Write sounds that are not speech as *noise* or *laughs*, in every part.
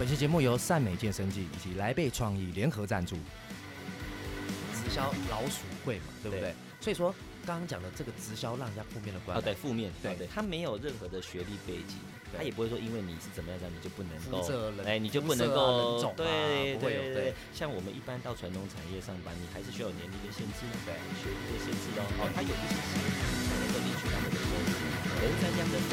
本期节目由善美健身剂以及来贝创意联合赞助。直销老鼠会嘛，对不对？对。所以说刚刚讲的这个直销让人家负面的观啊，感，对，负面，对。啊对，他没有任何的学历背景，他也不会说因为你是怎么样这样，你就不能够哎，你就不能够啊对不会有对对对，像我们一般到传统产业上班，你还是需要有年龄的限制，对。学历的限制哦，哦，他有一些限制才能够领取到那个收入，可是在这样的分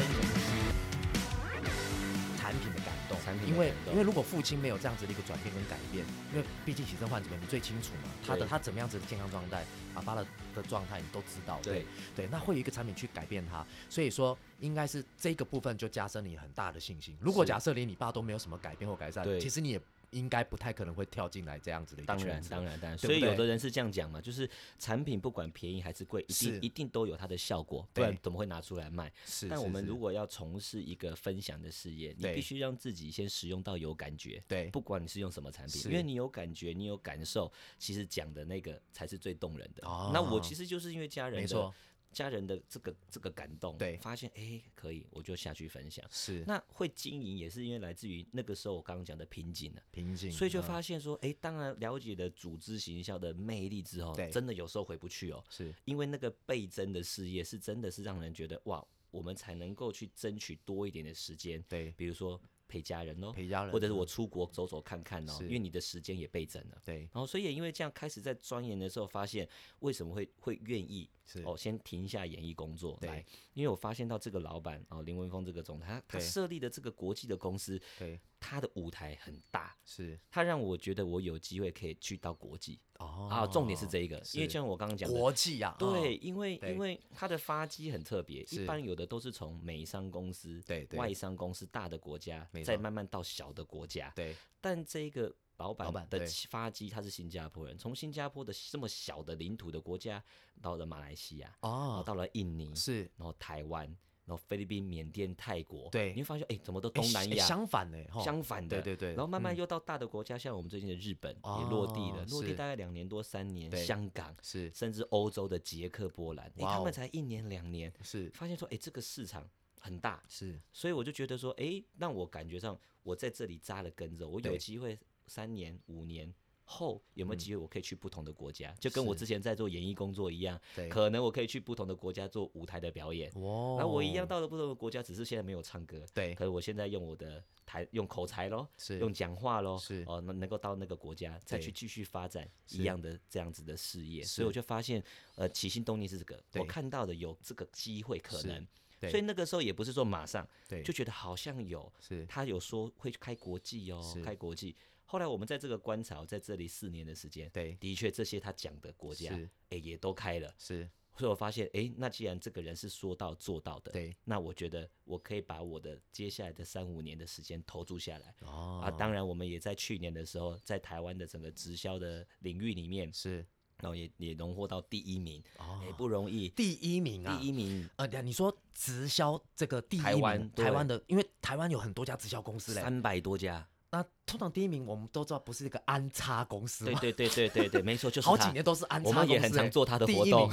动，产品因为因为如果父亲没有这样子的一个转变跟改变，因为毕竟洗肾患者们你最清楚嘛，他的他怎么样子的健康状态，爸爸的的状态你都知道，对对，那会有一个产品去改变他，所以说应该是这个部分就加深你很大的信心。如果假设连你爸都没有什么改变或改善，其实你也应该不太可能会跳进来这样子的一个当然圈，子。当然，当然，对不对所以有的人是这样讲嘛，就是产品不管便宜还是贵，一定一定都有它的效果，不然对怎么会拿出来卖？是，但我们如果要从事一个分享的事业，你必须让自己先使用到有感觉。对不管你是用什么产品，因为你有感觉，你有感受，其实讲的那个才是最动人的。哦那我其实就是因为家人的没错，家人的这个这个感动，对。发现哎、诶可以，我就下去分享。是。那会经营也是因为来自于那个时候我刚刚讲的瓶颈了。瓶颈，所以就嗯发现说，哎、当然了解了组织行销的魅力之后，真的有时候回不去哦，是。因为那个倍增的事业是真的是让人觉得哇，我们才能够去争取多一点的时间，对。比如说陪家人哦，陪家人，或者是我嗯出国走走看看哦，因为你的时间也倍增了。对。然后，所以也因为这样，开始在钻研的时候，发现为什么会会愿意是。哦，先停一下演艺工作对。来，因为我发现到这个老板哦，林文峰这个总裁，他他设立的这个国际的公司，对他的舞台很大，是他让我觉得我有机会可以去到国际哦啊。重点是这一个，因为就像我刚刚讲的，国际呀，对，嗯因为因为他的发迹很特别，一般有的都是从美商公司、对对外商公司大的国家，再慢慢到小的国家。对但这个老老板的发迹他是新加坡人，从新加坡的这么小的领土的国家，到了马来西亚，哦到了印尼，是然后台湾，然后菲律宾、缅甸、泰国，对。你会发现，哎，怎么都东南亚相反呢，相反的，对对对，然后慢慢嗯。又到大的国家，像我们最近的日本也落地了，哦落地大概两年多三年，香港是。甚至欧洲的捷克、波兰，哎，他们才一年两年，是。发现说，哎，这个市场很大，是。所以我就觉得说，哎，让我感觉上我在这里扎了根之后，我有对。机会三年、五年后有没有机会我可以去不同的国家，就跟我之前在做演艺工作一样，对。可能我可以去不同的国家做舞台的表演。哇。那我一样到了不同的国家，只是现在没有唱歌，对。可是我现在用我的台用口才咯，是。用讲话咯，是。哦，能能够到那个国家再去继续发展一样的这样子的事业，所以我就发现，呃，起心动念是这个，我看到的有这个机会可能，对。所以那个时候也不是说马上对。就觉得好像有，是。他有说会开国际哦，开国际。后来我们在这个观察，在这里四年的时间，对。的确这些他讲的国家，是。哎也都开了，是。所以我发现，哎，那既然这个人是说到做到的，对。那我觉得我可以把我的接下来的三五年的时间投注下来。哦。啊，当然，我们也在去年的时候，在台湾的整个直销的领域里面，是。然后也也荣获到第一名，哦。也不容易。第一名啊，第一名，呃，你说直销这个第一台名湾台湾的，因为台湾有很多家直销公司嘞。三百多家，那通常第一名我们都知道不是一个安插公司吗？对对对对对对，没错，*laughs* 就是好几他年都是安插我们也很常做他的第活动。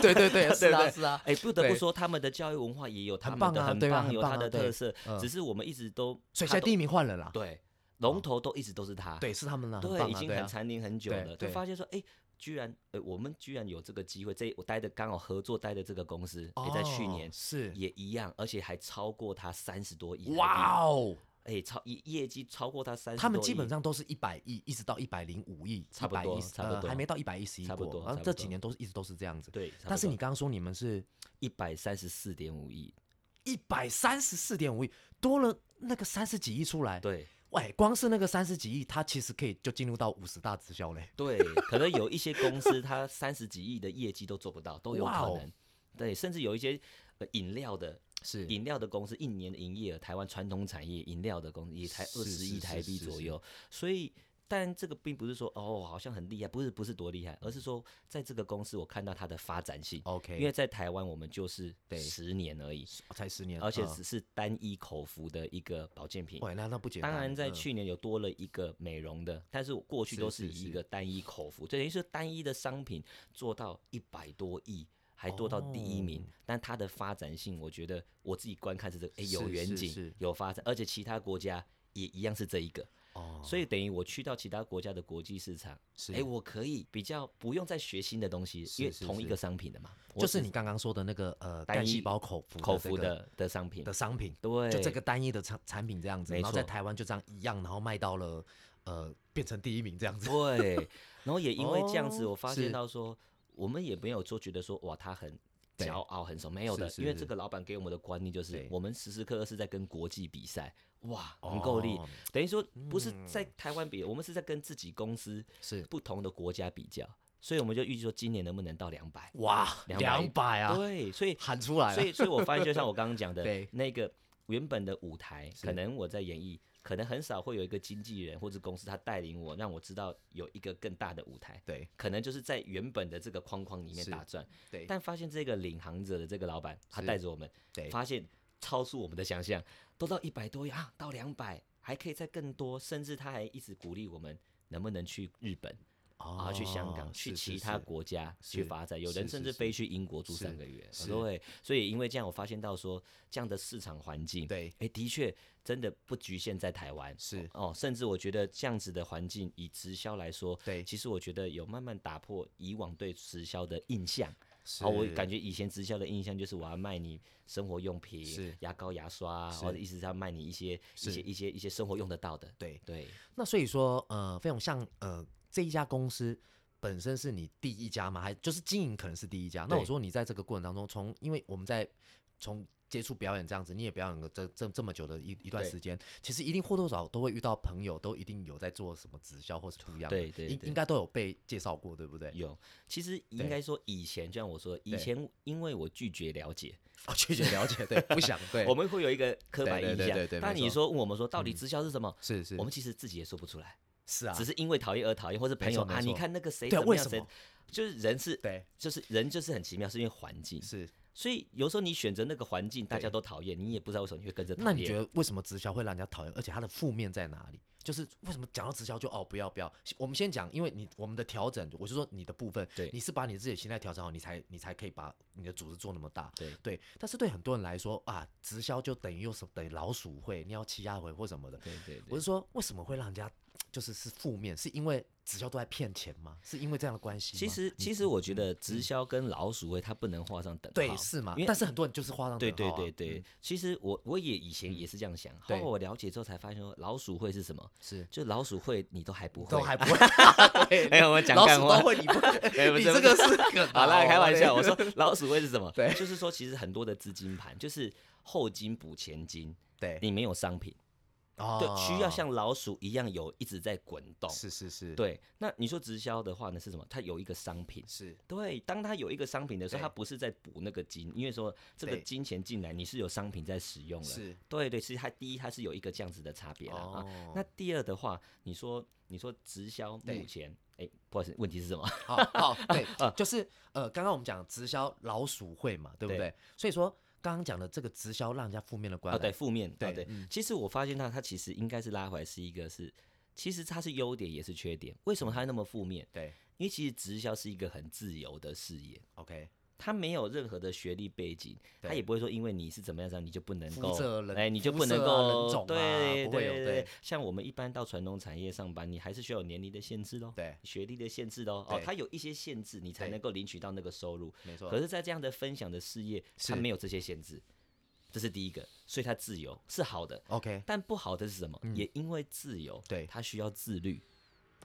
对对 *laughs* 对，*laughs* 是啊是啊，哎，不得不对。说，他们的教育文化也有他们棒的很啊对啊棒，有他的特色嗯，只是我们一直都，所以现在第一名换了啦。对龙头都一直都是他，对，是他们了，很对，已经很蝉联很久了，就发现说，哎，居然，呃，我们居然有这个机会，这我待的刚好合作待的这个公司，也在去哦年是。也一样，而且还超过他三十多亿。哇！哦，哎，超业业绩超过他三十，他们基本上都是一百亿，一直到一百零五亿，差不多110差不多呃还没到一百一十亿差不过，然后这几年都是一直都是这样子。对，但是你刚刚说你们是一百三十四点五亿，一百三十四点五亿，多了那个三十几亿出来。对喂，光是那个三十几亿，它其实可以就进入到五十大直销嘞。对，可能有一些公司它三十几亿的业绩都做不到，都有可能。对，甚至有一些呃饮料的是饮料的公司一年的营业额，台湾传统产业饮料的公司也才二十亿台币左右，所以。但这个并不是说哦，好像很厉害，不是不是多厉害，而是说在这个公司我看到它的发展性。OK，因为在台湾我们就是对十年而已，才十年，而且嗯只是单一口服的一个保健品。喂，那那不简单。当然，在嗯去年有多了一个美容的，但是过去都是以一个单一口服，等于是单一的商品做到一百多亿，还做到第一名。哦。但它的发展性，我觉得我自己观看是这个，哎，有远景有发展，而且其他国家也一样是这一个。哦，所以等于我去到其他国家的国际市场，是哎、我可以比较不用再学新的东西，因为同一个商品的嘛，我就是你刚刚说的那个呃单细胞口服口服的的商品的，商品，对，就这个单一的产产品这样子，然后在台湾就这样一样，然后卖到了呃变成第一名这样子。对，然后也因为这样子，*laughs* 哦我发是。现到说，我们也没有说觉得说哇他很。对骄傲很什么，没有的，是是是因为这个老板给我们的观念就是，我们时时刻刻是在跟国际比赛，哇，很够力。哦等于说不是在台湾比，我们是在跟自己公司是不同的国家比较，所以我们就预计说今年能不能到两百？哇，200两百啊，对，所以喊出来了。所以，所以我发现，就像我刚刚讲的，*laughs* 那个原本的舞台，可能我在演艺，可能很少会有一个经纪人或者公司他带领我，让我知道有一个更大的舞台，对可能就是在原本的这个框框里面打转。对但发现这个领航者的这个老板，他带着我们，对发现超出我们的想象，都到一百多啊，到两百，还可以再更多，甚至他还一直鼓励我们。能不能去日本啊？去香港，哦去其他国家去发展？有人甚至飞去英国住三个月。对，所以因为这样，我发现到说，这样的市场环境，对哎，的确真的不局限在台湾。是哦，甚至我觉得这样子的环境，以直销来说，对其实我觉得有慢慢打破以往对直销的印象。是哦，我感觉以前直销的印象就是我要卖你生活用品是，牙膏、牙刷，或者意思是要卖你一些一些一些一些生活用得到的。对。对，那所以说，呃，费勇像呃这一家公司本身是你第一家吗？还就是经营可能是第一家？那我说你在这个过程当中，从因为我们在从接触表演这样子，你也表演了这这这么久的一一段时间，其实一定或多或少都会遇到朋友，都一定有在做什么直销或是不一样，对对对应应该都有被介绍过，对不对？有。其实应该说以前，就像我说，以前因为我拒绝了解，哦，拒绝了解，对，不想对，*laughs* 我们会有一个刻板印象对对对对。但你说问我们说，到底嗯直销是什么？是是，我们其实自己也说不出来，是啊，只是因为讨厌而讨厌，或者朋友啊，你看那个谁怎么样，谁就是人是，对就是人就是很奇妙，是因为环境。是。所以有时候你选择那个环境，大家都讨厌，你也不知道为什么你会跟着讨厌。那你觉得为什么直销会让人家讨厌？而且它的负面在哪里？就是为什么讲到直销就哦不要不要？我们先讲，因为你我们的调整，我是说你的部分，对你是把你自己的心态调整好，你才你才可以把你的组织做那么大。对对，但是对很多人来说啊，直销就等于又是等于老鼠会、你要欺压会或什么的。对对对我是说，为什么会让人家就是是负面？是因为直销都在骗钱吗？是因为这样的关系？其实其实我觉得直销跟老鼠会它不能画上等号。对是嘛因？为但是很多人就是画上等号啊对对对，其实我我也以前也是这样想，后对来我了解之后才发现说老鼠会是什么，是。就老鼠会你都还不会，都还不会。*laughs* 对。*laughs* 哎，我们讲干话。老鼠都。会，你不 *laughs* 你这个是梗好啦，哦开玩笑，我说老鼠会是什么？对。就是说其实很多的资金盘就是后金补前金，对，你没有商品，哦对，需要像老鼠一样有一直在滚动。是是是，对，那你说直销的话呢是什么？它有一个商品，是对，当它有一个商品的时候，它不是在补那个金，因为说这个金钱进来，你是有商品在使用了。是对对，其实它第一它是有一个这样子的差别了啊。哦那第二的话，你说你说直销目前，哎，不好意思，问题是什么？好 *laughs* 好对，*laughs* 就是呃，刚刚我们讲直销老鼠会嘛，对不对对？所以说刚刚讲的这个直销让人家负面的观啊，感，对，负面，对对。对嗯其实我发现它它其实应该是拉回来是一个是，其实它是优点也是缺点。为什么它那么负面？对因为其实直销是一个很自由的事业。，OK，他没有任何的学历背景，他也不会说因为你是怎么样子，你就不能肤够哎，你就肤不能够对不会有对对像我们一般到传统产业上班，你还是需要有年龄的限制喽，对，学历的限制喽，哦对，它有一些限制，你才对能够领取到那个收入。没错可，是，在这样的分享的事业，它是没有这些限制，这是第一个，所以他自由是好的。OK，但不好的是什么？嗯也因为自由，对他需要自律。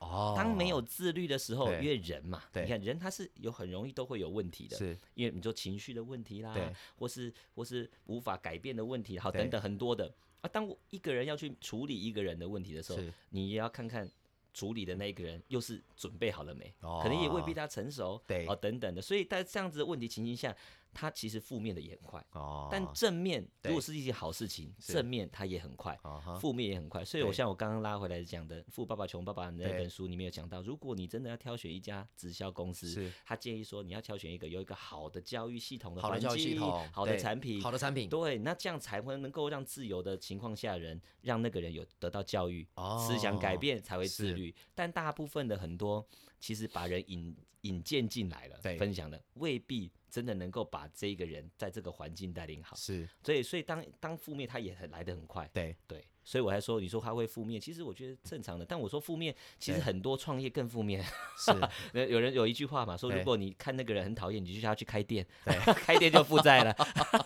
哦，当没有自律的时候，对。因为人嘛，对。你看人他是有很容易都会有问题的，是。因为你说情绪的问题啦，或是或是无法改变的问题，好等等很多的。啊。当我一个人要去处理一个人的问题的时候，你也要看看处理的那一个人又是准备好了没，哦。可能也未必他成熟，对。哦等等的。所以在这样子的问题情形下，他其实负面的也很快，哦，但正面如果是一件好事情，正面它也很快。啊负面也很快，所以我像我刚刚拉回来讲的《富爸爸穷爸爸》那本书里面有讲到，如果你真的要挑选一家直销公司，他建议说你要挑选一个有一个好的教育系统的好的环境教育系统，好的对产品，好的产品，对，那这样才会能够让自由的情况下人，让那个人有得到教育，哦思想改变才会自律。但大部分的很多其实把人引引荐进来了对，分享的未必真的能够把这个人在这个环境带领好。是所以，所以当当负面他也很来得很快，对对。所以我还说，你说他会负面，其实我觉得正常的。但我说负面，其实很多创业更负面。*laughs* 是，那有人有一句话嘛，说如果你看那个人很讨厌，你就叫他去开店，对开店就负债了。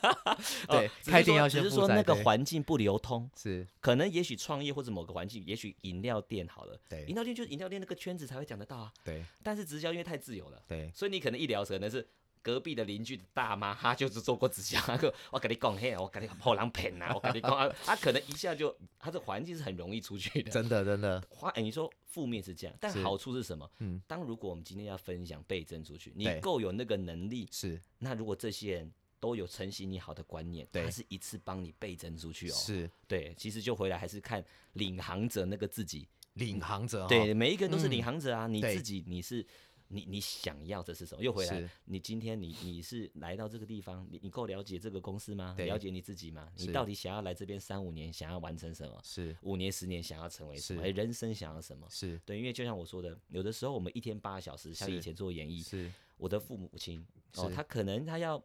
*laughs* 对开店说要先负只是说那个环境不流通，是，可能也许创业或者某个环境，也许饮料店好了，对饮料店就是饮料店那个圈子才会讲得到啊。对但是直销因为太自由了，对所以你可能一聊可能是。隔壁的邻居的大妈，她就是做过直销，她 *laughs* 说我跟你讲嘿，我跟你破狼骗呐，我跟你讲，啊她可能一下就，她的环境是很容易出去的。真的真的。花，哎、你说负面是这样，但好处是什么？嗯。当如果我们今天要分享倍增出去，你对。够有那个能力，是。那如果这些人都有承袭你好的观念，对。他是一次帮你倍增出去哦。是。对，其实就回来还是看领航者那个自己，领航者哈，对，每一个人都是嗯。领航者啊，你自己你是。你你想要的是什么？又回来，你今天你你是来到这个地方，你你够了解这个公司吗？了解你自己吗？你到底想要来这边三五年，想要完成什么？是五年十年想要成为什么？人生想要什么？是对，因为就像我说的，有的时候我们一天八小时，像以前做演艺，是我的父母亲哦，他可能他要，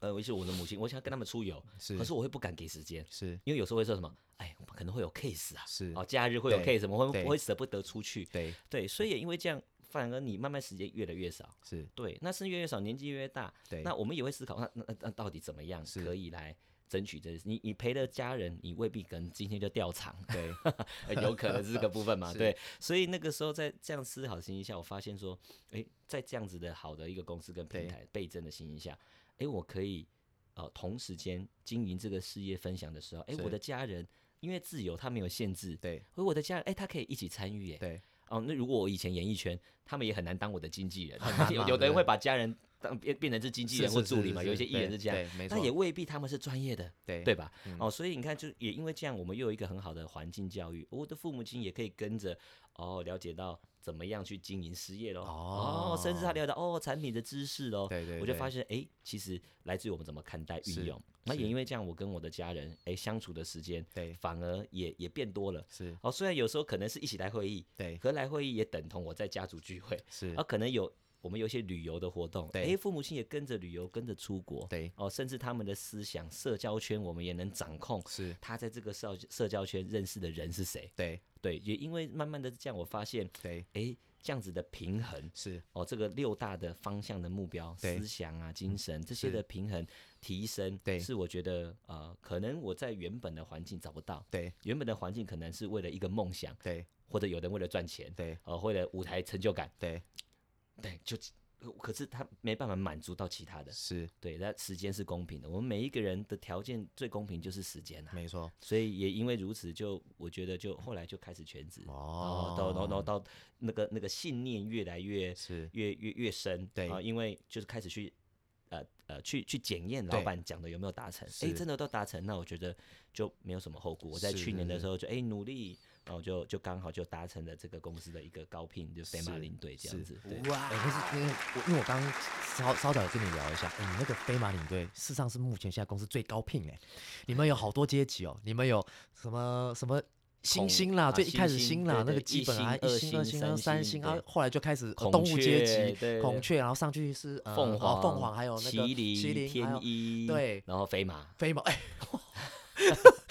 呃，尤其是我的母亲，我想跟他们出游，是可是我会不敢给时间，是因为有时候会说什么，哎，我们可能会有 case 啊，是哦，假日会有 case，我会对我会舍不得出去，对对，所以也因为这样，反而你慢慢时间越来越少，是对，那是越来越少，年纪越来越大，对那我们也会思考，那那那那到底怎么样是可以来。争取这，你你陪了家人，你未必可能今天就掉场，对 *laughs* 呃有可能是这个部分嘛？*laughs* 对，所以那个时候在这样思考的情形下，我发现说，诶，在这样子的好的一个公司跟平台倍增的情形下，诶，我可以呃同时间经营这个事业分享的时候，诶，是我的家人因为自由，他没有限制，对而我的家人，诶，他可以一起参与，哎。对哦，那如果我以前演艺圈，他们也很难当我的经纪人，*laughs* 有有的人会把家人当变变成是经纪人或助理嘛，有一些艺人是这样，对，没错那也未必他们是专业的，对对吧？嗯哦，所以你看，就也因为这样，我们又有一个很好的环境教育，我的父母亲也可以跟着哦了解到怎么样去经营事业喽，哦，甚至他了解到哦产品的知识喽，对对，对我就发现哎，其实来自于我们怎么看待运用。那也因为这样，我跟我的家人哎相处的时间对反而也也变多了。是哦，虽然有时候可能是一起来会议，对可来会议也等同我在家族聚会，是而，可能有我们有一些旅游的活动，对。哎，父母亲也跟着旅游，跟着出国，对。哦，甚至他们的思想、社交圈，我们也能掌控。是。他在这个社社交圈认识的人是谁？对。对，也因为慢慢的这样，我发现，对。哎，这样子的平衡，是。哦，这个六大的方向的目标、思想啊、精神这些的平衡提升，对。是我觉得呃，可能我在原本的环境找不到，对。原本的环境可能是为了一个梦想，对。或者有人为了赚钱，对。呃，为了舞台成就感，对对，就可是他没办法满足到其他的，是。对，那时间是公平的，我们每一个人的条件最公平就是时间啊，没错。所以也因为如此，就我觉得就后来就开始全职，哦。到到到到那个那个信念越来越是。越越越深，对。啊，因为就是开始去呃呃去去检验老板讲的有没有达成，是哎，真的都达成，那我觉得就没有什么后顾。我在去年的是时候就哎努力，然后就就刚好就达成了这个公司的一个高聘，就飞马是领队这样子，对。哇！哎、可是因为我因为我刚刚稍稍早有跟你聊一下，哎、你那个飞马领队事实上是目前现在公司最高聘哎、你们有好多阶级哦，你们有什么什么星星啦，啊最一开始星啦，那个基本还星二一星、二星三星三星，然后来就开始动物阶雀级，对对孔雀，然后上去是呃凤凰、哦凤凰，还有那个麒麟、麒麟，天一，对然后飞马，飞马，哎 *laughs* *laughs* *laughs*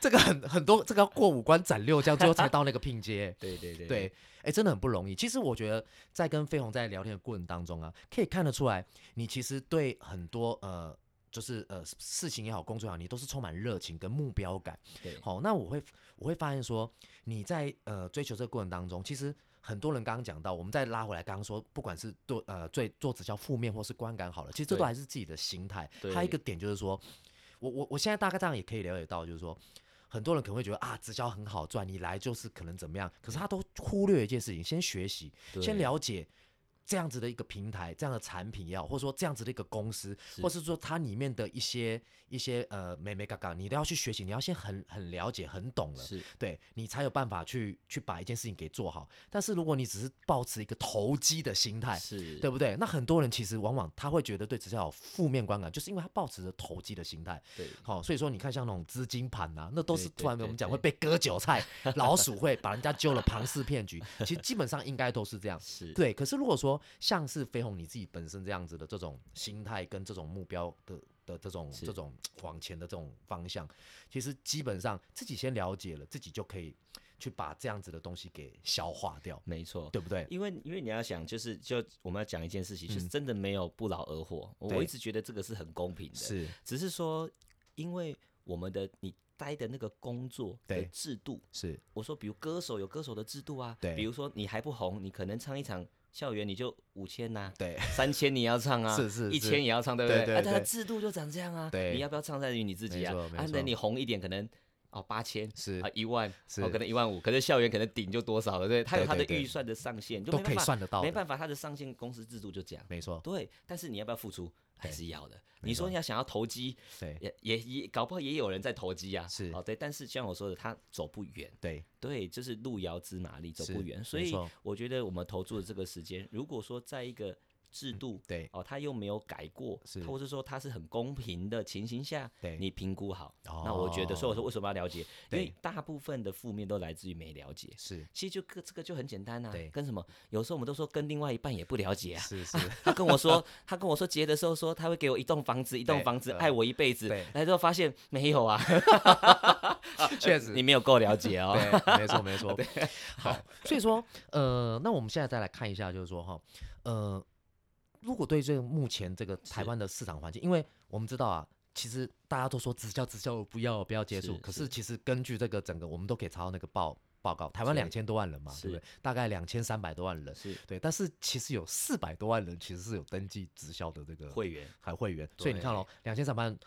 这个很很多，这个要过五关斩六将，最后才到那个拼接。*laughs* 对对对对，哎、真的很不容易。其实我觉得，在跟飞鸿在聊天的过程当中啊，可以看得出来，你其实对很多呃，就是呃事情也好，工作也好，你都是充满热情跟目标感。对好，那我会我会发现说，你在呃追求这个过程当中，其实很多人刚刚讲到，我们再拉回来，刚刚说，不管是做呃最做直销负面或是观感好了，其实这都对还是自己的心态。对还有一个点就是说，我我我现在大概这样也可以了解到，就是说。很多人可能会觉得啊，直销很好赚，你来就是可能怎么样，可是他都忽略一件事情，先学习，先了解这样子的一个平台，这样的产品也好，或者说这样子的一个公司，是或是说它里面的一些一些呃美美嘎嘎，你都要去学习，你要先很很了解、很懂了，是对你才有办法去去把一件事情给做好。但是如果你只是抱持一个投机的心态，是，对不对？那很多人其实往往他会觉得对直销有负面观感，就是因为他抱持着投机的心态。对好、所以说你看像那种资金盘呐、那都是突然我们讲会被割韭菜，*laughs* 老鼠会把人家揪了庞氏骗局，其实基本上应该都是这样。是，对，可是如果说像是飞鸿你自己本身这样子的这种心态跟这种目标的的这种这种往前的这种方向，其实基本上自己先了解了，自己就可以去把这样子的东西给消化掉，没错。对不对？因为因为你要想，就是就我们要讲一件事情，就是嗯真的没有不劳而获。我一直觉得这个是很公平的，是只是说因为我们的你待的那个工作的制度，是，我说比如歌手有歌手的制度啊，对比如说你还不红，你可能唱一场校园你就五千呐。对 *laughs* 三千你要唱啊，是是一千也要唱，对不对？对对啊，它的制度就长这样啊。对你要不要唱在于你自己啊啊，等你红一点，可能哦八千是啊一万，是哦可能一万五，可是校园可能顶就多少了，对不对？它有他的预算的上限，就都可以没办法算得到，没办法，他的上限公司制度就这样。没错，对，但是你要不要付出，还是要的。你说你要想要投机，对也也也搞不好也有人在投机啊。是哦，对，但是像我说的，他走不远。对，对，就是路遥知马力，走不远。所以我觉得我们投注的这个时间，如果说在一个制度，对哦，他又没有改过，是或者说他是很公平的情形下，对你评估好，那我觉得，所以我说哦为什么要了解？因为大部分的负面都来自于没了解。是其实就个这个就很简单啊对，跟什么？有时候我们都说跟另外一半也不了解啊。是是，*laughs* 他跟我说，他跟我说结的时候说他会给我一栋房子，一栋房子，呃爱我一辈子对。来之后发现没有啊，*laughs* 确实你没有够了解哦。对，没错没错。*laughs* 好，所以说，呃，那我们现在再来看一下，就是说哈，呃，如果对这个目前这个台湾的市场环境，因为我们知道啊，其实大家都说直销直销不要不要接触，可是是其实根据这个整个，我们都可以查到那个报报告，台湾是两千多万人嘛，对不对？大概两千三百多万人，是对，但是其实有四百多万人其实是有登记直销的这个会员，还会员，所以你看对哦，两千三百万。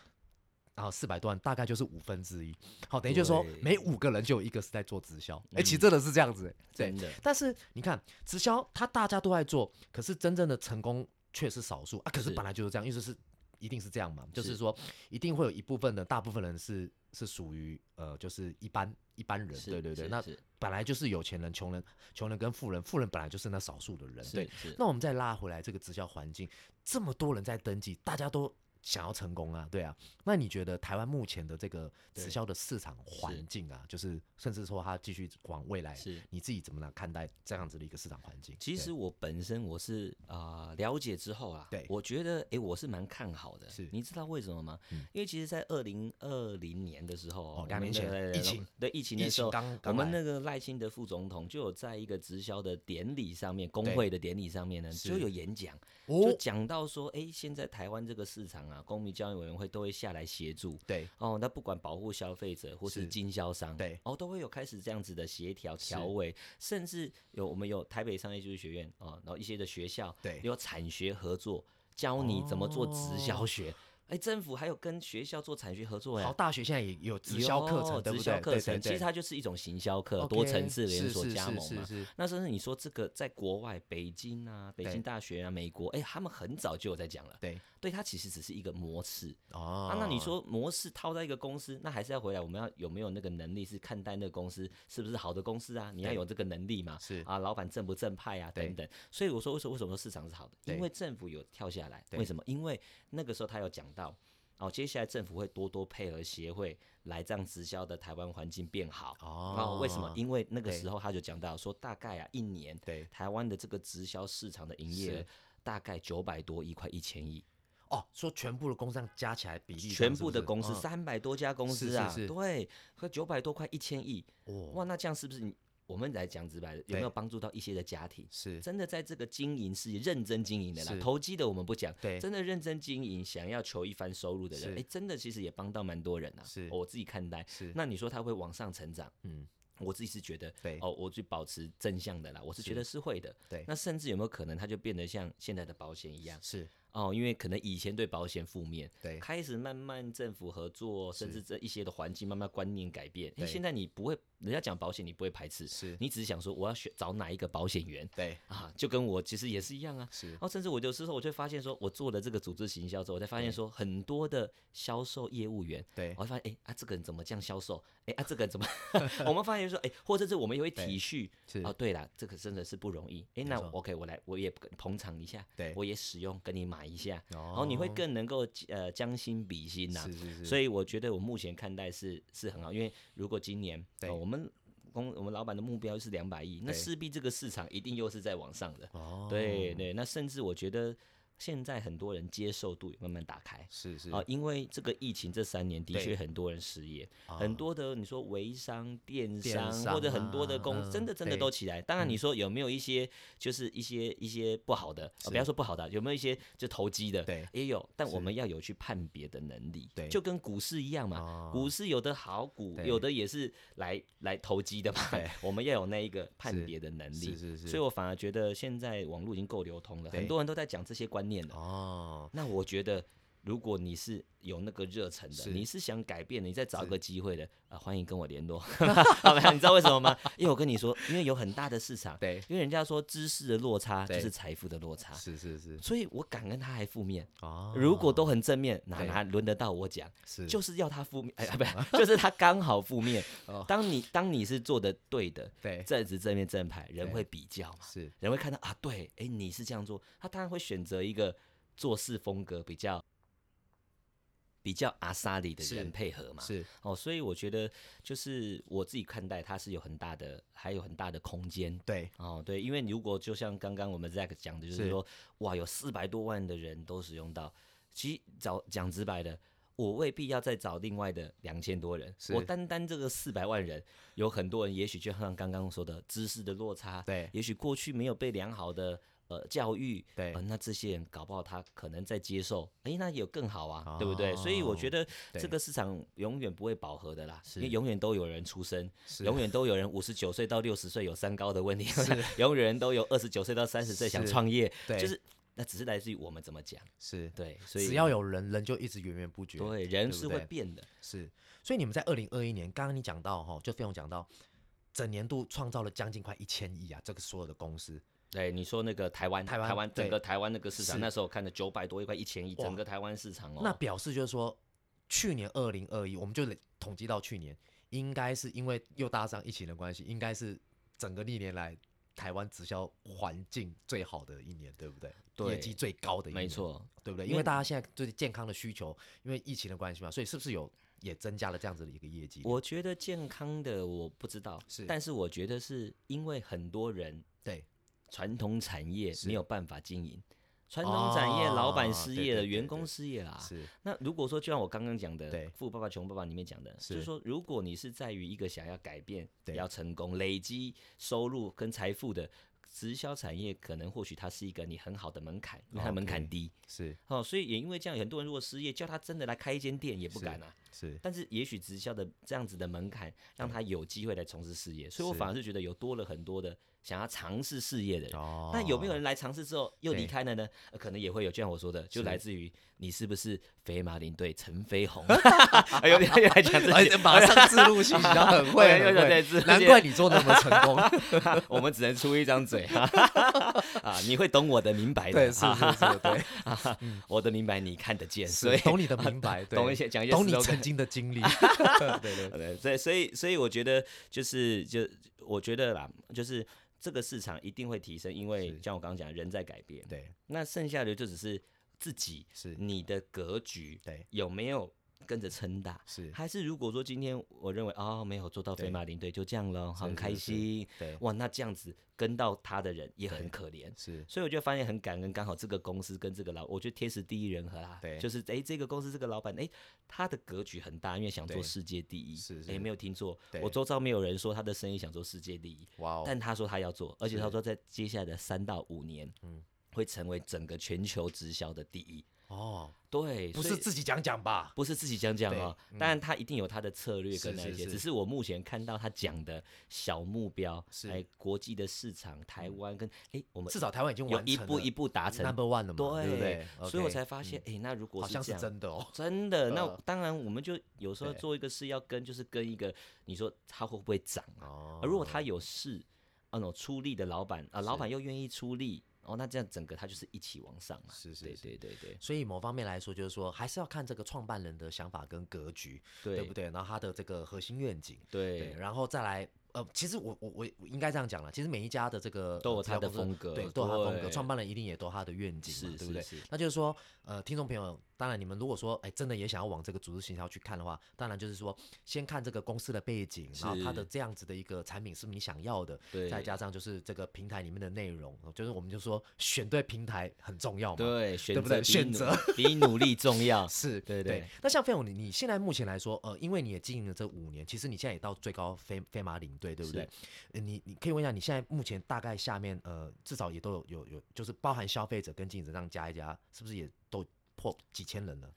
然后四百多万，大概就是五分之一。好，等于就是说每五个人就有一个是在做直销。哎、其实嗯真的是这样子、真。的但是你看，直销它大家都在做，可是真正的成功却是少数啊。可是是本来就是这样，意思是一定是这样嘛，就是是说一定会有一部分的大部分人是是属于呃，就是一般一般人，对对对。那本来就是有钱人、穷人、穷人跟富人，富人本来就是那少数的人，对。那我们再拉回来这个直销环境，这么多人在登记，大家都想要成功啊，对啊。那你觉得台湾目前的这个直销的市场环境啊，就是甚至说它继续往未来，是。你自己怎么来看待这样子的一个市场环境？其实我本身我是啊、呃了解之后啊，对。我觉得诶我是蛮看好的。是。你知道为什么吗？嗯。因为其实，在二零二零年的时候，哦两年前疫情。对疫情的时候，我刚我们那个赖清德副总统就有在一个直销的典礼上面，工会的典礼上面呢，就有演讲，就哦，讲到说，诶，现在台湾这个市场啊，公民教育委员会都会下来协助。对哦，那不管保护消费者或是是经销商，对哦，都会有开始这样子的协调调委，甚至有我们有台北商业技术学院哦，然后一些的学校对有产学合作，教你怎么做直销哦学。哎，政府还有跟学校做产学合作呀好，。大学现在也有直销课程，对不对？直销课程，其实它就是一种行销课，多层次连锁加盟嘛。那甚至你说这个在国外，北京啊、北京大学啊、美国，哎，他们很早就有在讲了。对对，它其实只是一个模式。哦啊，那你说模式套在一个公司，那还是要回来，我们要有没有那个能力是看待那个公司是不是好的公司啊？你要有这个能力嘛？是啊，老板正不正派啊，等等。所以我说为什么为什么说市场是好的？因为政府有跳下来。对为什么？因为那个时候他有讲到，哦，接下来政府会多多配合协会来让直销的台湾环境变好。哦为什么？因为那个时候他就讲到说，大概啊一年对台湾的这个直销市场的营业额大概九百多亿，快一千亿。哦，说全部的工商加起来比全部的公司嗯三百多家公司啊，是是对，和九百多块一千亿，哦哇，那这样是不是你我们来讲直白的，有对没有帮助到一些的家庭？是真的在这个经营事业认真经营的啦，投机的我们不讲，对真的认真经营，想要求一番收入的人，是哎，真的其实也帮到蛮多人啊。是我自己看待。是那你说他会往上成长？嗯我自己是觉得，对哦，我去保持正向的啦，我是觉得是会的。对那甚至有没有可能，它就变得像现在的保险一样？是哦，因为可能以前对保险负面，对开始慢慢政府合作，甚至这一些的环境慢慢观念改变。哎，现在你不会，人家讲保险你不会排斥，是你只是想说我要选找哪一个保险员对啊，就跟我其实也是一样啊。是然后甚至我有时候我就发现说，我做了这个组织行销之后，我才发现说很多的销售业务员，对我会发现哎啊这个人怎么这样销售？哎啊这个人怎么？*laughs* 我们发现说哎，或者是我们也会体恤是哦，对啦，这个真的是不容易。哎，那错 OK 我来我也捧场一下，对我也使用跟你买一下。然然后你会更能够呃将心比心呐、是是是，所以我觉得我目前看待是是很好，因为如果今年对。呃我们公我们老板的目标是两百亿，那势必这个市场一定又是在往上的。哦。对对，那甚至我觉得现在很多人接受度也慢慢打开。是是啊，因为这个疫情这三年的确很多人失业，啊很多的你说微商、电电商商或者很多的公，啊真的真的都起来。当然，你说有没有一些就是一些一些不好的，呃不要说不好的，有没有一些就投机的？对也有，但我们要有去判别的能力。对就跟股市一样嘛，哦股市有的好股，有的也是来来投机的嘛对。*laughs* 我们要有那一个判别的能力。是是是所以我反而觉得现在网络已经够流通了，很多人都在讲这些观念哦，那我觉得，如果你是有那个热忱的，是你是想改变的，你再找是个机会的，啊、欢迎跟我联络。*laughs* 好没有？你知道为什么吗？*laughs* 因为我跟你说，因为有很大的市场，对，因为人家说知识的落差就是财富的落差，是是是所以我敢跟他还负面。哦，如果都很正面，哪对哪轮得到我讲？是就是要他负面，哎，不是，就是他刚好负面 *laughs* 哦。当你当你是做的对的，对正直正面正派，人会比较嘛。是人会看到啊，对，哎，你是这样做，他当然会选择一个做事风格比较比较阿萨里的人配合嘛。是哦，所以我觉得就是我自己看待它是有很大的，还有很大的空间。对哦，对，因为如果就像刚刚我们 Zack 讲的，就是是说，哇，有四百多万的人都使用到，其实找讲直白的，我未必要再找另外的两千多人，我单单这个四百万人，有很多人也许就像刚刚说的知识的落差，对也许过去没有被良好的呃教育，对呃，那这些人搞不好他可能在接受，哎，那也有更好啊，对不对？所以我觉哦得这个市场永远不会饱和的啦，因为永远都有人出生，是永远都有人五十九岁到六十岁有三高的问题，永远都有二十九岁到三十岁想创业，对就是那只是来自于我们怎么讲，是，对，所以只要有人，人就一直源源不绝。对人是会变的，是，所以你们在二零二一年，刚刚你讲到哈，就费用讲到，整年度创造了将近快一千亿啊，这个所有的公司对，你说那个台湾，台湾台湾整对个台湾那个市场，那时候看的九百多亿，快一千亿，整个台湾市场哦，那表示就是说，去年二零二一，我们就统计到去年，应该是因为又搭上疫情的关系，应该是整个历年来台湾直销环境最好的一年，对不对？对业绩最高的一年，没，错，对不对？因为因为大家现在对健康的需求，因为疫情的关系嘛，所以是不是有也增加了这样子的一个业绩？我觉得健康的我不知道，是但是我觉得是因为很多人对传统产业没有办法经营，传统产业哦老板失业了，员工失业啦。是。那如果说就像我刚刚讲的对《富爸爸穷爸爸》里面讲的，就是是说，如果你是在于一个想要改变、对。要成功、累积收入跟财富的直销产业，可能或许它是一个你很好的门槛，因为它门槛低。是。哦，所以也因为这样，很多人如果失业，叫他真的来开一间店也不敢啊。是。但是也许直销的这样子的门槛，让他有机会来从事事业，所以我反而是觉得有多了很多的想要尝试事业的人。哦那有没有人来尝试之后又离对开了呢？呃可能也会有，就像我说的，就是来自于你是不是肥马林队陈飞鸿？*laughs* 哎呦，又来讲这而些且马上自录信息，然后很会，*laughs* 难怪你做那么成功。*laughs* 我们只能出一张嘴啊！你会懂我的，明白的。对，是啊是是，对，我的明白，你看得见，所以懂你的明白，懂一些讲一些懂你曾经的经历。对对对，所以所以所以我觉得就是就我觉得啦，就是这个市场一定会提升，因为像我刚刚讲，人在改变。对。那剩下的就只是自己是，你的格局对。有没有跟着撑大，是，还是如果说今天我认为哦没有做到飞马林队就这样了，很开心，对。哇，那这样子跟到他的人也很可怜。是。所以我就发现很感恩，刚好这个公司跟这个老，我觉得天时地利人和啦。对。就是诶，这个公司这个老板诶，他的格局很大，因为想做世界第一。是诶，是。没有听错，我周遭没有人说他的生意想做世界第一，哇哦，但他说他要做，而且他说在接下来的三到五年，嗯。会成为整个全球直销的第一。哦，对，不是自己讲讲吧？不是自己讲讲哦，对嗯。当然他一定有他的策略跟那些，是是是。只是我目前看到他讲的小目标，是。哎，国际的市场，台湾跟哎我们至少台湾已经有完成了一步一步达成 number one 了嘛，对不对？所以我才发现，哎、那如果好像是真的哦。真的，*laughs* 那呃。当然我们就有时候做一个事要跟，就是跟一个你说他会不会涨啊？哦。而如果他有事，啊，那种出力的老板啊，老是。板又愿意出力，哦，那这样整个它就是一起往上嘛。对是是是。对对对。所以某方面来说，就是说还是要看这个创办人的想法跟格局，对。对不对？然后他的这个核心愿景，对。对，然后再来呃，其实我我我我应该这样讲了，其实每一家的这个都有他的风格对，都有他的风格，创办人一定也都有他的愿景嘛，是对不对？那就是说，呃，听众朋友，当然你们如果说，哎，真的也想要往这个组织行销去看的话，当然就是说，先看这个公司的背景，然后它的这样子的一个产品是不是你想要的，对。再加上就是这个平台里面的内容，就是我们就说选对平台很重要嘛，对，选对不对？择比努选择。*laughs* 比努力重要。*laughs* 是，对对。那像费勇，你你现在目前来说，呃，因为你也经营了这五年，其实你现在也到最高飞飞马领队，对不对？呃你你可以问一下，你现在目前大概下面呃，至少也都有有有，就是包含消费者跟经营者这样加一加，是不是也都破几千人了？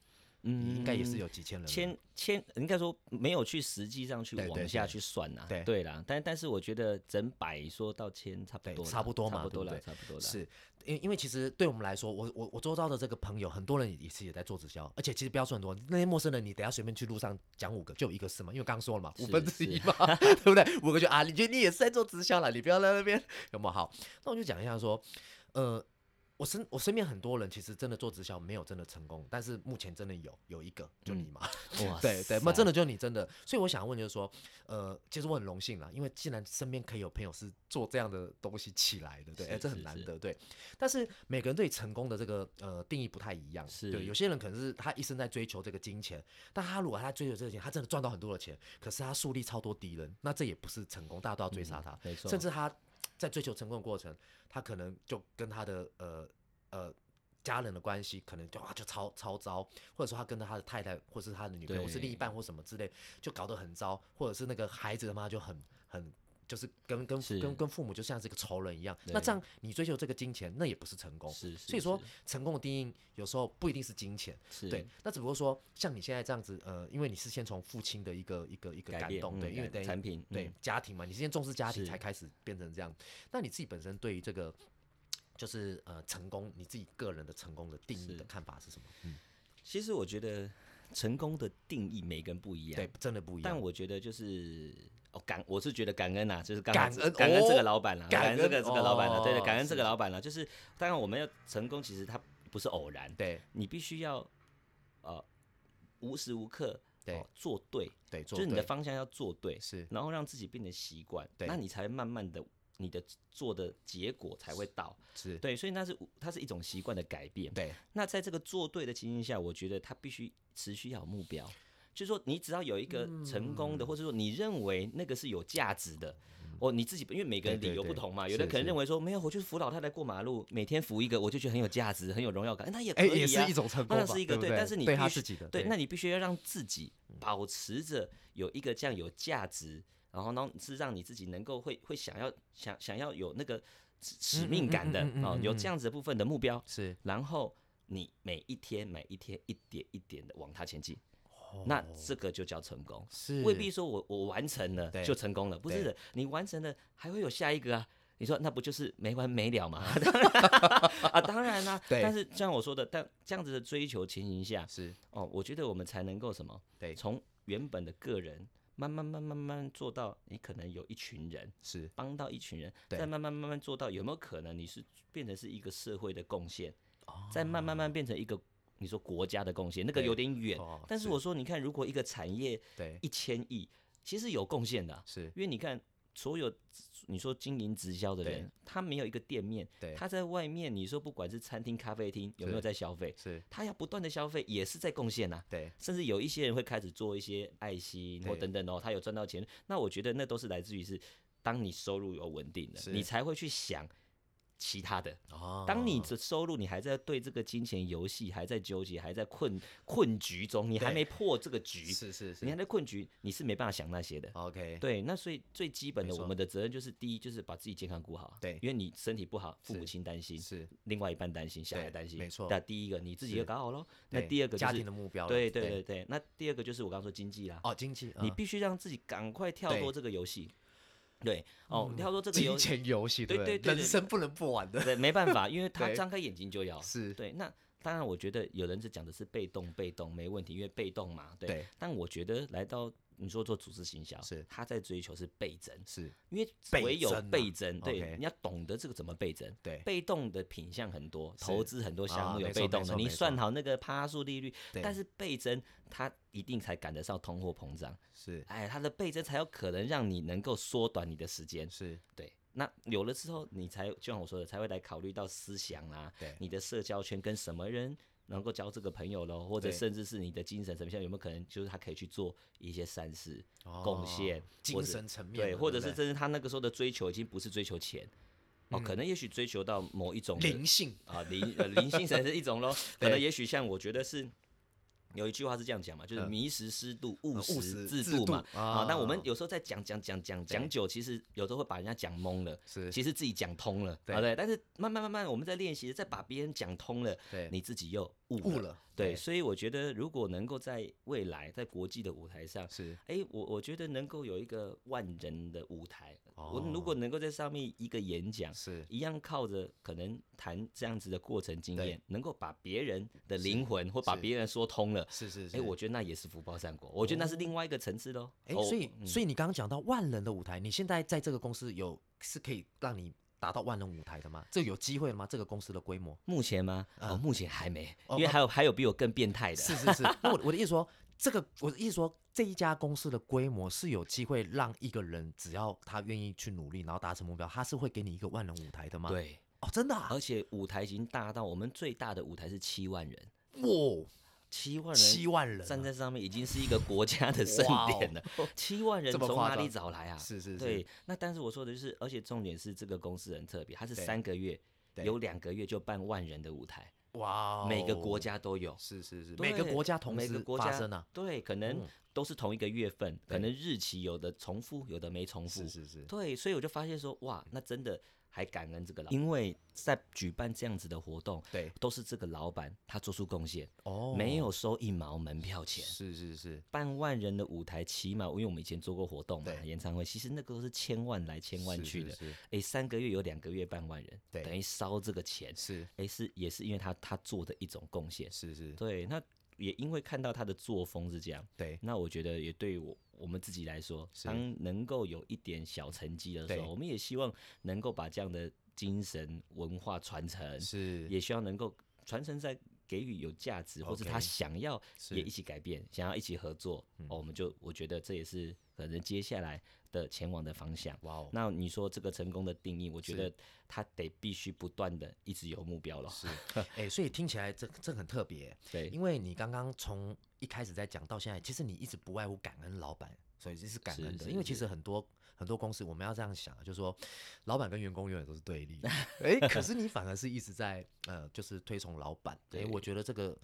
嗯，应该也是有几千人。千千应该说没有去实际上去往下去算呐、对对啦，但但是我觉得整百说到千差不多，差不多嘛差不多了，差不多了。是，因因为其实对我们来说，我我我周遭的这个朋友，很多人也是也在做直销，而且其实不要说很多，那些陌生人，你等下随便去路上讲五个，就有一个是嘛，因为刚刚说了嘛，五分之一嘛，*laughs* 对不对？五个就啊，你觉得你也是在做直销了，你不要在那边有没有好？那我就讲一下说，呃。我身我身边很多人其实真的做直销没有真的成功，但是目前真的有有一个就你嘛，哇对 *laughs* 对，那真的就你真的，所以我想问就是说，呃，其实我很荣幸啦，因为既然身边可以有朋友是做这样的东西起来的，对，哎，这很难得，对。但是每个人对成功的这个呃定义不太一样，是对，有些人可能是他一生在追求这个金钱，但他如果他追求这个钱，他真的赚到很多的钱，可是他树立超多敌人，那这也不是成功，大家都要追杀他，嗯没错，甚至他在追求成功的过程，他可能就跟他的呃呃家人的关系可能就哇就超超糟，或者说他跟他的太太或是他的女朋友或是另一半或什么之类，就搞得很糟，或者是那个孩子的妈就很很。就是跟跟是跟跟父母就像是一个仇人一样，那这样你追求这个金钱，那也不是成功。是，是所以说成功的定义有时候不一定是金钱，是对，那只不过说像你现在这样子，呃，因为你是先从父亲的一个一个一个感动，对，嗯因为等于产品对嗯家庭嘛，你是先重视家庭才开始变成这样。那你自己本身对于这个就是呃成功，你自己个人的成功的定义的看法是什么？嗯，其实我觉得成功的定义每个人不一样，对，真的不一样。但我觉得就是哦感，我是觉得感恩呐、就是刚感恩感恩这哦个老板了，感感恩这个这个老板啦，对对，哦感恩这个老板啦，就是当然我们要成功，其实它不是偶然，对你必须要呃无时无刻对哦做对，对，做就是你的方向要做对，是然后让自己变得习惯，对那你才慢慢的你的做的结果才会到，是，对，所以那是它是一种习惯的改变，对。那在这个做对的情形下，我觉得他必须持续要有目标，就是说你只要有一个成功的，嗯。或者说你认为那个是有价值的。哦，你自己因为每个人理由不同嘛，有的是是可能认为说没有，我就是扶老太太过马路，每天扶一个，我就觉得很有价值，很有荣耀感，那也可哎，以啊也是一。种成功，那是一个对但是你对他必须自己的，对，那你必须要让自己保持着有一个这样有价值，然后呢是让你自己能够会会想要想想要有那个使使嗯命感的哦有这样子的部分的目标，是。然后你每一天每一天一点一点的往它前进，那这个就叫成功。哦是未必说我我完成了对就成功了，不是的，你完成了还会有下一个啊。你说那不就是没完没了吗？*laughs* *laughs* 啊，当然啦、对但是像我说的，但这样子的追求情形下，是哦，我觉得我们才能够什么？对从原本的个人慢慢慢慢慢慢做到，你可能有一群人是帮到一群人，对再慢慢慢慢做到有没有可能你是变成是一个社会的贡献，哦再慢慢慢变成一个你说国家的贡献，那个有点远。哦但是我说，你看，如果一个产业对。一千亿，其实有贡献的。啊、是。因为你看。所有你说经营直销的人，他没有一个店面，他在外面，你说不管是餐厅、咖啡厅有没有在消费，是。他要不断的消费，也是在贡献呐。对。甚至有一些人会开始做一些爱心或等等哦，他有赚到钱，那我觉得那都是来自于是，当你收入有稳定的，你才会去想其他的。哦当你的收入你还在对这个金钱游戏还在纠结，还在困困局中，你还没破这个局，是是是你还在困局，你是没办法想那些的。OK 对，那所以最基本的，我们的责任就是第一，就是把自己健康顾好。对因为你身体不好，父母亲担心，是另外一半担心，小孩担心，没错那第一个你自己要搞好喽。那第二个就是家庭的目标，对对对对，那第二个就是我刚刚说经济啦，哦，经济嗯你必须让自己赶快跳脱这个游戏。对哦，他说这个金游戏，钱游戏，对对对？人生不能不玩的，对，没办法，因为他 *laughs* 张开眼睛就要。是。对，那当然，我觉得有人是讲的是被动，被动没问题，因为被动嘛，对。对。但我觉得来到你说做组织行销，是。他在追求是倍增，是。因为唯有倍增，对你要懂得这个怎么倍增。对。被动的品相很多，投资很多项啊目有被动的，你算好那个趴数利率，对。但是倍增它一定才赶得上通货膨胀，是。哎，它的倍增才有可能让你能够缩短你的时间。是，对，那有了之后，你才就像我说的，才会来考虑到思想啊，对你的社交圈跟什么人能够交这个朋友咯，或者甚至是你的精神层面有没有可能，就是他可以去做一些善事、贡献哦，精神层面对，或者是甚至他那个时候的追求已经不是追求钱。哦，可能也许追求到某一种的灵性啊灵呃灵性才是一种咯，*laughs* 可能也许像我觉得是有一句话是这样讲嘛，就是嗯。迷失失度，务实自度嘛。啊啊，那我们有时候在讲讲讲讲讲对。久，其实有时候会把人家讲懵了，是。其实自己讲通了，对。不对，但是慢慢慢慢我们在练习，再把别人讲通了，对。你自己又悟了。悟了，对，所以我觉得如果能够在未来在国际的舞台上，是哎，我我觉得能够有一个万人的舞台，我如哦果能够在上面一个演讲，是一样靠着可能谈这样子的过程经对验，能够把别人的灵魂或把是别人说通了，是是是，哎，我觉得那也是福报善果，我觉得那是另外一个层次喽。哎，哦所以嗯所以你刚刚讲到万人的舞台，你现在在这个公司有是可以让你达到万人舞台的吗？这有机会了吗？这个公司的规模？目前吗？哦，嗯目前还没，哦因为还有还有比我更变态的。是是是，那我我的意思说，这个我的意思说，这一家公司的规模是有机会让一个人只要他愿意去努力，然后达成目标，他是会给你一个万人舞台的吗？，对，哦，真的啊，而且舞台已经大到我们最大的舞台是七万人，哇，七万人七万人啊。站在上面已经是一个国家的盛典了。七万人从哪里找来啊？是是是，对，那但是我说的就是，而且重点是这个公司很特别，它是三个月，有两个月就办万人的舞台，哇哦，每个国家都有。是是是，每个国家同时发生啊，对，可能嗯。都是同一个月份，可能日期有的重复，有的没重复。是是是，对，所以我就发现说，哇，那真的还感恩这个老，因为在举办这样子的活动，对，都是这个老板他做出贡献，哦，没有收一毛门票钱。是是是，半万人的舞台，起码因为我们以前做过活动嘛，演唱会，其实那个都是千万来千万去的。是哎，三个月有两个月半万人，对。等于烧这个钱，是。哎，是也是因为他他做的一种贡献。是是，对，那也因为看到他的作风是这样，对。那我觉得也对我我们自己来说，是。当能够有一点小成绩的时候，我们也希望能够把这样的精神文化传承，是。也希望能够传承在给予有价值，或是他想要也一起改变，想要一起合作，嗯。哦，我们就我觉得这也是可能接下来的前往的方向。哇哦，那你说这个成功的定义，我觉得他得必须不断的一直有目标了。是，*laughs* 哎、所以听起来这这很特别，对，因为你刚刚从一开始在讲到现在，其实你一直不外乎感恩老板，所以这是感恩的。因为其实很多很多公司我们要这样想啊，就是说老板跟员工永远都是对立的，*laughs* 哎、可是你反而是一直在呃，就是推崇老板。哎、对我觉得这个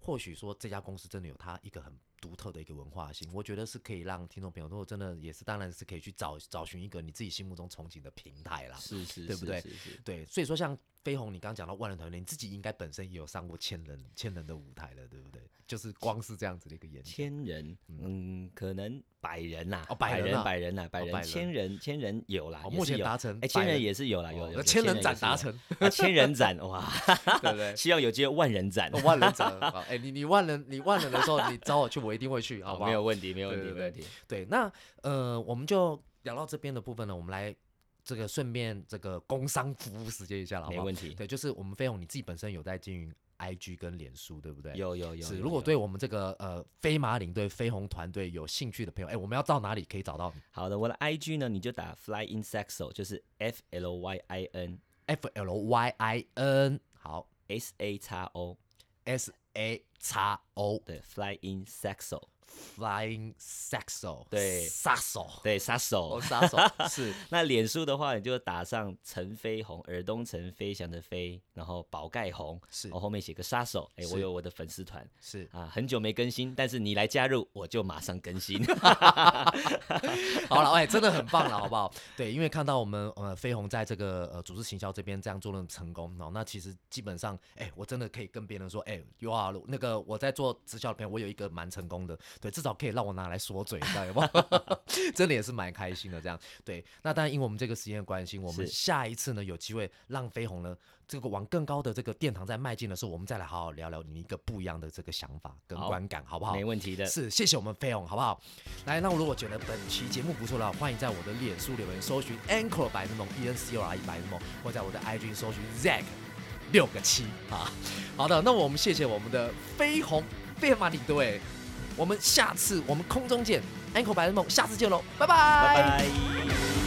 或许说这家公司真的有它一个很独特的一个文化性，我觉得是可以让听众朋友，如果真的也是，当然是可以去找找寻一个你自己心目中憧憬的平台啦。是是，对不对是是是对，所以说像飞鸿，你刚刚讲到万人团队，你自己应该本身也有上过千人千人的舞台了，对不对？就是光是这样子的一个演讲，千人，嗯，可能百人呐，哦百人百人呐，百人，千人，千人有啦，哦目前达成哎，千人也是有啦，有哦有千人展达成，啊，千人展哇，*laughs* 对不对？*laughs* 希望有机会万人展哦，万人展，好，哎，你你万人你万人的时候，你找我去，我一定会去，好好，不好？没有问题，没有问题，没有问题。对，那呃，我们就聊到这边的部分呢，我们来这个顺便这个工商服务时间一下了？没问题对，就是我们飞鸿你自己本身有在经营 IG 跟脸书，对不对？有有有，是，如果对我们这个呃飞马领队、飞鸿团队有兴趣的朋友，哎，我们要到哪里可以找到你好的，我的 IG 呢，你就打 Fly in Saxo，就是 F L Y I N？F L Y I N，好 S A x O，，S A x O 对，Fly in Sexo Flying Saxo，对杀手，对，杀手哦，。杀手 *laughs* 是那脸书的话，你就打上陈飞鸿，耳东陈飞翔的飞，然后宝盖红，是我后面写个杀手。哎，我有我的粉丝团是，啊，很久没更新，但是你来加入，我就马上更新。*laughs* *laughs* 好了，哎，真的很棒了，好不好？对，因为看到我们呃飞鸿在这个呃组织行销这边这样做的成功哦，那其实基本上，哎，我真的可以跟别人说，哎，哇，那个我在做直销的朋友，我有一个蛮成功的，对，至少可以让我拿来说嘴，你知道有吗？*laughs* 真的也是蛮开心的，这样对。那当然，因为我们这个时间的关系，我们下一次呢有机会让飞鸿呢这个往更高的这个殿堂在迈进的时候，我们再来好好聊聊你一个不一样的这个想法跟观感，好不好？没问题的。是，谢谢我们飞鸿，好不好？来，那如果觉得本期节目不错的话，欢迎在我的脸书留言搜寻 Anchor 白日梦 E N C O R E 白日梦，或在我的 IG 搜寻 Zack 六个七啊。好的，那我们谢谢我们的飞鸿飞马领队，我们下次我们空中见，Anko 白日梦，下次见喽，拜拜。